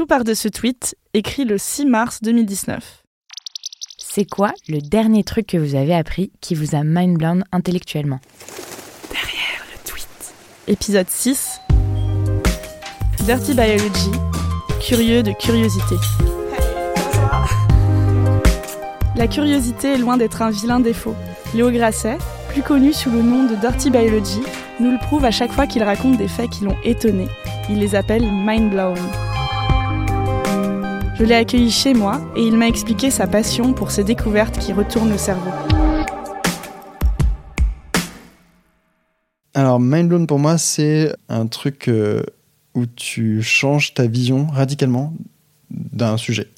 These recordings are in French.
Tout part de ce tweet, écrit le 6 mars 2019. C'est quoi le dernier truc que vous avez appris qui vous a mind-blown intellectuellement? Derrière le tweet. Épisode 6. Dirty Biology. Curieux de curiosité. La curiosité est loin d'être un vilain défaut. Léo Grasset, plus connu sous le nom de Dirty Biology, nous le prouve à chaque fois qu'il raconte des faits qui l'ont étonné. Il les appelle mind-blowing. Je l'ai accueilli chez moi et il m'a expliqué sa passion pour ces découvertes qui retournent le cerveau. Alors, mind-blown pour moi, c'est un truc euh, où tu changes ta vision radicalement d'un sujet.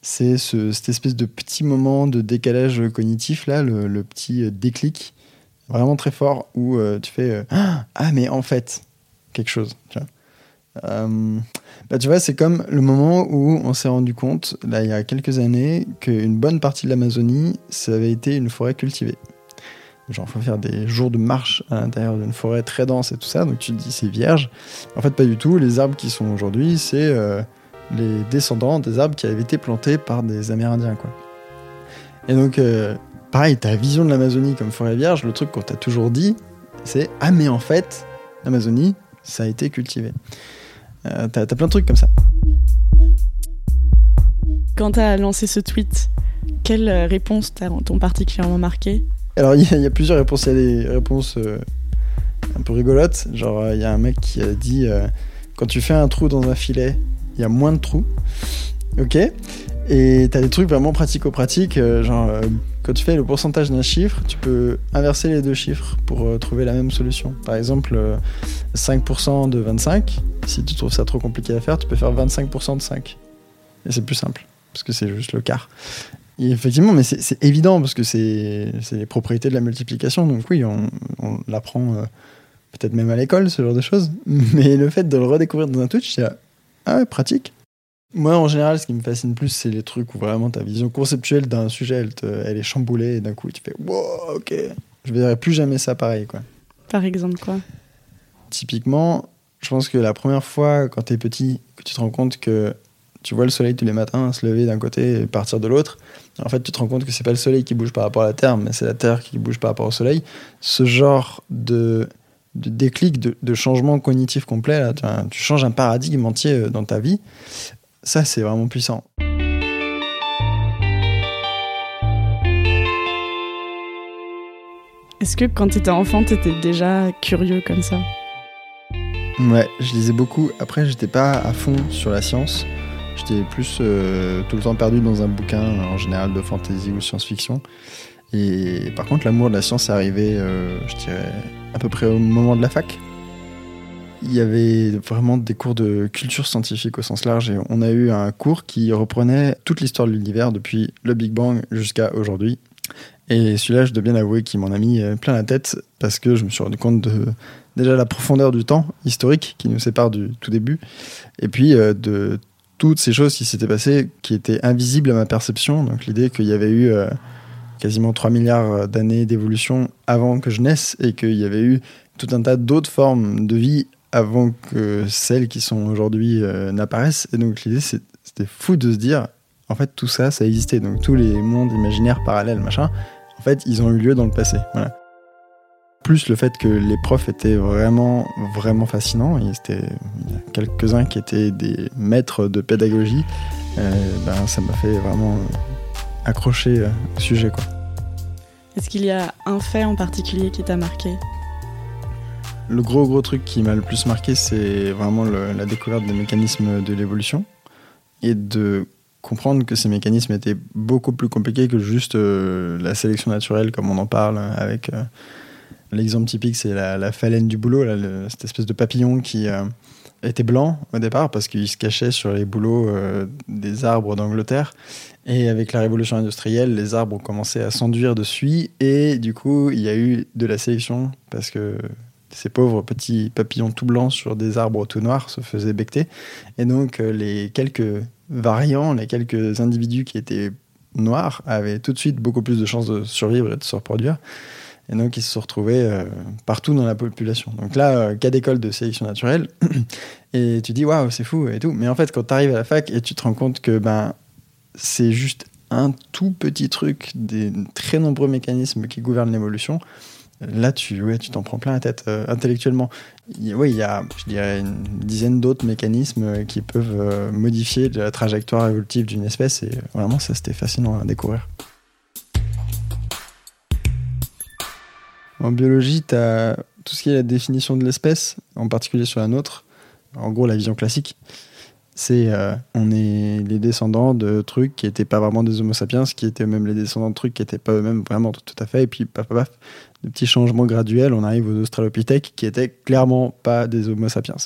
C'est ce, cette espèce de petit moment de décalage cognitif, là, le, petit déclic, vraiment très fort, où euh, tu fais euh, Ah, mais en fait, quelque chose. Euh, bah, tu vois, c'est comme le moment où on s'est rendu compte, là, il y a quelques années, qu'une bonne partie de l'Amazonie, ça avait été une forêt cultivée. Genre, faut faire des jours de marche à l'intérieur d'une forêt très dense et tout ça, donc tu te dis c'est vierge. En fait, pas du tout. Les arbres qui sont aujourd'hui, c'est euh, les descendants des arbres qui avaient été plantés par des Amérindiens, quoi. Et donc, euh, pareil, ta vision de l'Amazonie comme forêt vierge, le truc qu'on t'a toujours dit, c'est ah mais en fait, l'Amazonie, ça a été cultivé. Euh, t'as, t'as plein de trucs comme ça. Quand tu as lancé ce tweet, quelle euh, réponse t'a- t'ont particulièrement marqué? Alors, il y, a- il y a plusieurs réponses. Il y a des réponses euh, un peu rigolotes. Genre, il y a un mec qui a dit euh, quand tu fais un trou dans un filet, il y a moins de trous. Ok Et t'as des trucs vraiment pratico-pratiques. euh, genre, quand tu fais le pourcentage d'un chiffre, tu peux inverser les deux chiffres pour trouver la même solution. Par exemple, 5% de 25. Si tu trouves ça trop compliqué à faire, tu peux faire 25% de 5. Et c'est plus simple. Parce que c'est juste le quart. Effectivement, mais c'est évident parce que c'est les propriétés de la multiplication. Donc oui, on, l'apprend euh, peut-être même à l'école, ce genre de choses. Mais le fait de le redécouvrir dans un Twitch, c'est ah pratique. Moi, en général, ce qui me fascine plus, c'est les trucs où vraiment ta vision conceptuelle d'un sujet, elle, est chamboulée et d'un coup, tu fais wow, ok, je verrai plus jamais ça pareil, quoi. Par exemple, quoi? Typiquement, je pense que la première fois, quand t'es petit, que tu te rends compte que tu vois le soleil tous les matins se lever d'un côté et partir de l'autre, en fait, tu te rends compte que c'est pas le soleil qui bouge par rapport à la Terre, mais c'est la Terre qui bouge par rapport au soleil. Ce genre de, déclic, de, changement cognitif complet, tu, tu changes un paradigme entier euh, dans ta vie, ça, c'est vraiment puissant. Est-ce que quand t'étais enfant, t'étais déjà curieux comme ça? Ouais, je lisais beaucoup. Après, j'étais pas à fond sur la science. J'étais plus euh, tout le temps perdu dans un bouquin, en général de fantasy ou science-fiction. Et par contre, l'amour de la science est arrivé, euh, je dirais, à peu près au moment de la fac. Il y avait vraiment des cours de culture scientifique au sens large et on a eu un cours qui reprenait toute l'histoire de l'univers depuis le Big Bang jusqu'à aujourd'hui. Et celui-là, je dois bien avouer qu'il m'en a mis euh, plein la tête parce que je me suis rendu compte de déjà la profondeur du temps historique qui nous sépare du tout début et puis euh, de toutes ces choses qui s'étaient passées qui étaient invisibles à ma perception. Donc l'idée qu'il y avait eu euh, quasiment 3 milliards d'années d'évolution avant que je naisse et qu'il y avait eu tout un tas d'autres formes de vie avant que celles qui sont aujourd'hui euh, n'apparaissent. Et donc l'idée c'était fou de se dire en fait tout ça ça existait. Donc tous les mondes imaginaires parallèles machin en fait ils ont eu lieu dans le passé. Voilà plus le fait que les profs étaient vraiment, vraiment fascinants. Et c'était il y a quelques-uns qui étaient des maîtres de pédagogie. euh, ben, ça m'a fait vraiment accrocher euh, au sujet. Quoi. Est-ce qu'il y a un fait en particulier qui t'a marqué? Le gros, gros truc qui m'a le plus marqué, c'est vraiment le- la découverte des mécanismes de l'évolution et de comprendre que ces mécanismes étaient beaucoup plus compliqués que juste euh, la sélection naturelle, comme on en parle avec. euh, L'exemple typique, c'est la, la phalène du boulot, cette espèce de papillon qui euh, était blanc au départ parce qu'il se cachait sur les bouleaux euh, des arbres d'Angleterre. Et avec la révolution industrielle, les arbres ont commencé à s'enduire dessus et du coup, il y a eu de la sélection parce que ces pauvres petits papillons tout blancs sur des arbres tout noirs se faisaient becter. Et donc, euh, les quelques variants, les quelques individus qui étaient noirs avaient tout de suite beaucoup plus de chances de survivre et de se reproduire. Et donc, ils se sont retrouvés euh, partout dans la population. Donc là, euh, cas d'école de sélection naturelle. et tu dis, waouh, c'est fou et tout. Mais en fait, quand tu arrives à la fac et tu te rends compte que ben, c'est juste un tout petit truc des très nombreux mécanismes qui gouvernent l'évolution, là, tu ouais, tu t'en prends plein la tête euh, intellectuellement. Oui, il y a, je dirais, une dizaine d'autres mécanismes qui peuvent modifier la trajectoire évolutive d'une espèce. Et vraiment, ça, c'était fascinant à découvrir. En biologie, tu as tout ce qui est la définition de l'espèce, en particulier sur la nôtre. En gros, la vision classique, c'est euh, on est les descendants de trucs qui n'étaient pas vraiment des Homo sapiens, qui étaient même les descendants de trucs qui n'étaient pas eux-mêmes vraiment tout à fait. Et puis, paf, paf, de petits changements graduels, on arrive aux Australopithèques qui étaient clairement pas des Homo sapiens.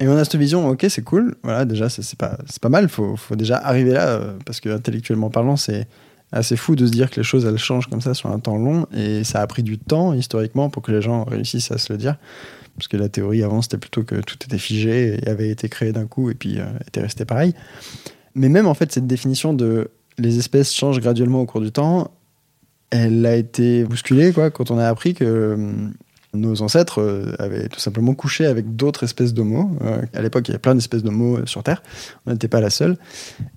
Et on a cette vision, ok, c'est cool, voilà, déjà, c'est pas, pas mal, il faut, faut, déjà arriver là, euh, parce que intellectuellement parlant, c'est assez fou de se dire que les choses elles changent comme ça sur un temps long. Et ça a pris du temps historiquement pour que les gens réussissent à se le dire. Parce que la théorie avant c'était plutôt que tout était figé et avait été créé d'un coup et puis euh, était resté pareil. Mais même en fait cette définition de les espèces changent graduellement au cours du temps elle a été bousculée quoi quand on a appris que hum, nos ancêtres euh, avaient tout simplement couché avec d'autres espèces d'homo. Euh, à l'époque, il y avait plein d'espèces d'homo euh, sur Terre. On n'était pas la seule.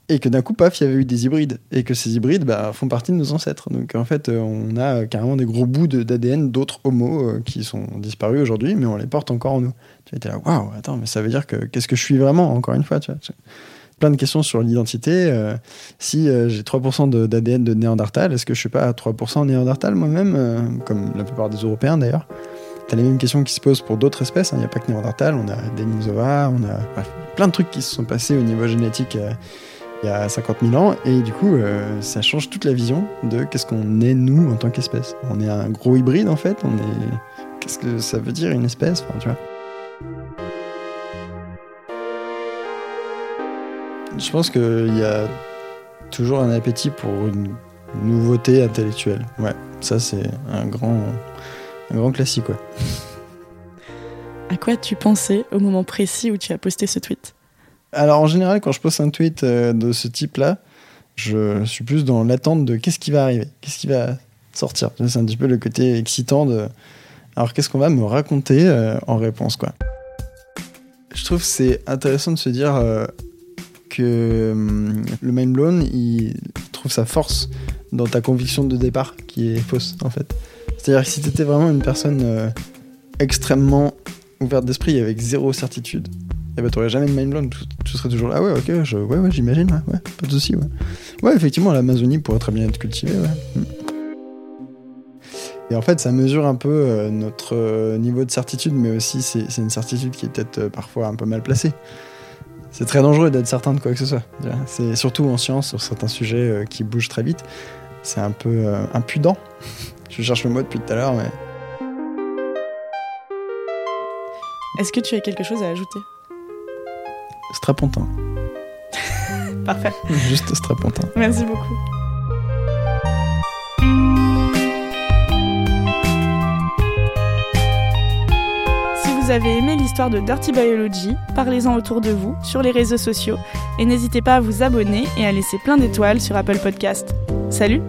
Et que d'un coup, paf, il y avait eu des hybrides. Et que ces hybrides bah, font partie de nos ancêtres. Donc en fait, on a carrément des gros bouts d'ADN d'autres homos qui sont disparus aujourd'hui, mais on les porte encore en nous. Tu étais là, waouh, attends, mais ça veut dire que qu'est-ce que je suis vraiment, encore une fois tu vois plein de questions sur l'identité. si j'ai 3% d'ADN de, de, Néandertal, est-ce que je suis pas à 3% Néandertal moi-même, comme la plupart des Européens d'ailleurs? T'as les mêmes questions qui se posent pour d'autres espèces. Il hein. n'y a pas que Néandertal, on a Denisova, on a plein de trucs qui se sont passés au niveau génétique euh, il y a 50 000 ans. Et du coup, euh, ça change toute la vision de qu'est-ce qu'on est nous en tant qu'espèce. On est un gros hybride en fait. On est. Qu'est-ce que ça veut dire une espèce? Tu vois. Je pense qu'il y a toujours un appétit pour une nouveauté intellectuelle. Ouais, ça c'est un grand un grand classique, ouais. À quoi tu pensais au moment précis où tu as posté ce tweet? Alors en général, quand je poste un tweet euh, de ce type-là, je suis plus dans l'attente de qu'est-ce qui va arriver, qu'est-ce qui va sortir. C'est un petit peu le côté excitant de. Alors qu'est-ce qu'on va me raconter euh, en réponse, quoi. Je trouve c'est intéressant de se dire euh, que hum, le mind blown, il trouve sa force dans ta conviction de départ qui est fausse, en fait. C'est-à-dire que si tu étais vraiment une personne euh, extrêmement ouverte d'esprit avec zéro certitude, eh ben t'aurais jamais de mind blown, tu, serais toujours là, ah ouais, ok, ouais, ouais, j'imagine, ouais, pas de soucis, ouais. Ouais, effectivement, l'Amazonie pourrait très bien être cultivée, ouais. Mm. Et en fait, ça mesure un peu euh, notre euh, niveau de certitude, mais aussi c'est une certitude qui est peut-être parfois un peu mal placée. C'est très dangereux d'être certain de quoi que ce soit. C'est surtout en science, sur certains sujets qui bougent très vite, c'est un peu impudent je cherche le mot depuis tout à l'heure, mais. Est-ce que tu as quelque chose à ajouter? Strapontin. Parfait. Juste strapontin. Merci beaucoup. Si vous avez aimé l'histoire de Dirty Biology, parlez-en autour de vous, sur les réseaux sociaux, et n'hésitez pas à vous abonner et à laisser plein d'étoiles sur Apple Podcast. Salut